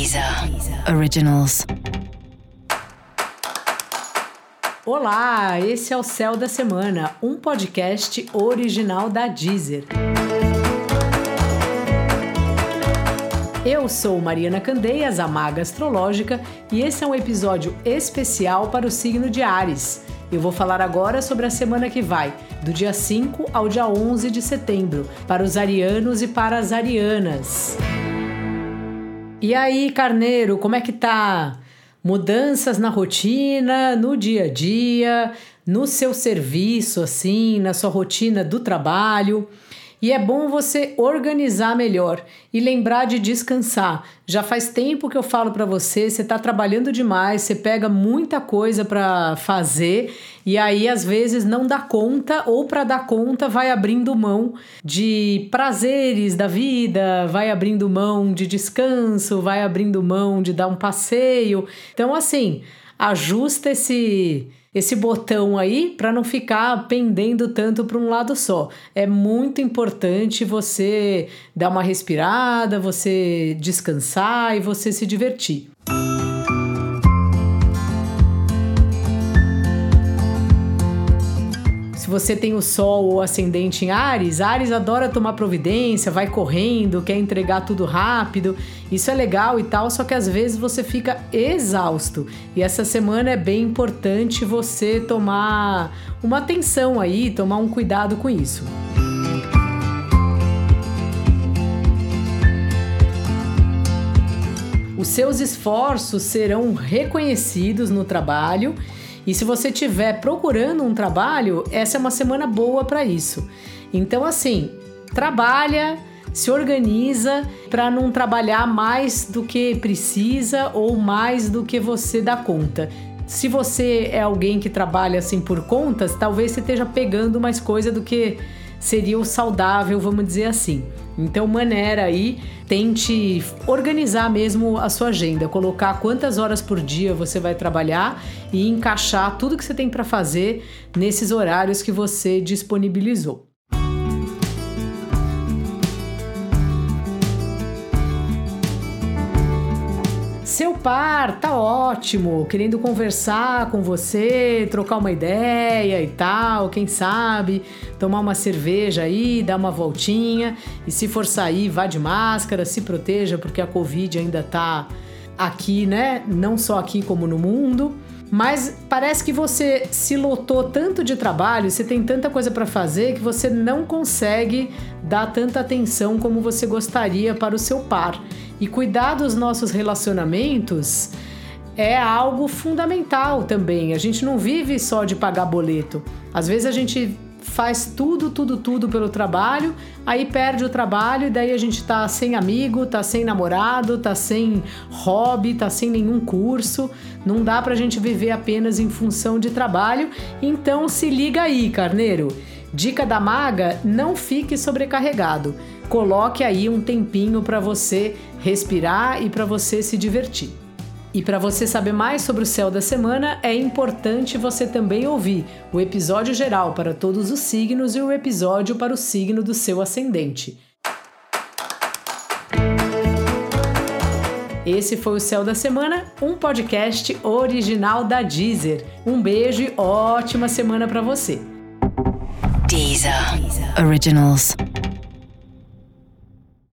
Deezer Originals. Olá, esse é o Céu da Semana, um podcast original da Deezer. Eu sou Mariana Candeias, a maga astrológica, e esse é um episódio especial para o signo de Ares. Eu vou falar agora sobre a semana que vai, do dia 5 ao dia 11 de setembro, para os arianos e para as arianas. E aí, carneiro, como é que tá? Mudanças na rotina, no dia a dia, no seu serviço, assim, na sua rotina do trabalho. E é bom você organizar melhor e lembrar de descansar. Já faz tempo que eu falo para você, você está trabalhando demais, você pega muita coisa para fazer e aí às vezes não dá conta ou para dar conta vai abrindo mão de prazeres da vida, vai abrindo mão de descanso, vai abrindo mão de dar um passeio. Então assim, ajusta esse esse botão aí para não ficar pendendo tanto para um lado só. É muito importante você dar uma respirada, você descansar e você se divertir. Você tem o Sol ou ascendente em Ares, Ares adora tomar providência, vai correndo, quer entregar tudo rápido. Isso é legal e tal, só que às vezes você fica exausto. E essa semana é bem importante você tomar uma atenção aí, tomar um cuidado com isso. Os seus esforços serão reconhecidos no trabalho e se você estiver procurando um trabalho, essa é uma semana boa para isso. Então, assim, trabalha, se organiza para não trabalhar mais do que precisa ou mais do que você dá conta. Se você é alguém que trabalha assim por contas, talvez você esteja pegando mais coisa do que seria o saudável, vamos dizer assim. Então, maneira aí, tente organizar mesmo a sua agenda, colocar quantas horas por dia você vai trabalhar e encaixar tudo que você tem para fazer nesses horários que você disponibilizou. Seu par tá ótimo, querendo conversar com você, trocar uma ideia e tal, quem sabe, tomar uma cerveja aí, dar uma voltinha e se for sair, vá de máscara, se proteja porque a Covid ainda tá aqui, né? Não só aqui como no mundo. Mas parece que você se lotou tanto de trabalho, você tem tanta coisa para fazer que você não consegue dar tanta atenção como você gostaria para o seu par. E cuidar dos nossos relacionamentos é algo fundamental também. A gente não vive só de pagar boleto. Às vezes a gente faz tudo, tudo, tudo pelo trabalho, aí perde o trabalho e daí a gente tá sem amigo, tá sem namorado, tá sem hobby, tá sem nenhum curso. Não dá pra gente viver apenas em função de trabalho. Então se liga aí, carneiro. Dica da maga: não fique sobrecarregado. Coloque aí um tempinho para você respirar e para você se divertir. E para você saber mais sobre o céu da semana, é importante você também ouvir o episódio geral para todos os signos e o episódio para o signo do seu ascendente. Esse foi o Céu da Semana, um podcast original da Deezer. Um beijo e ótima semana para você. Deezer. Originals.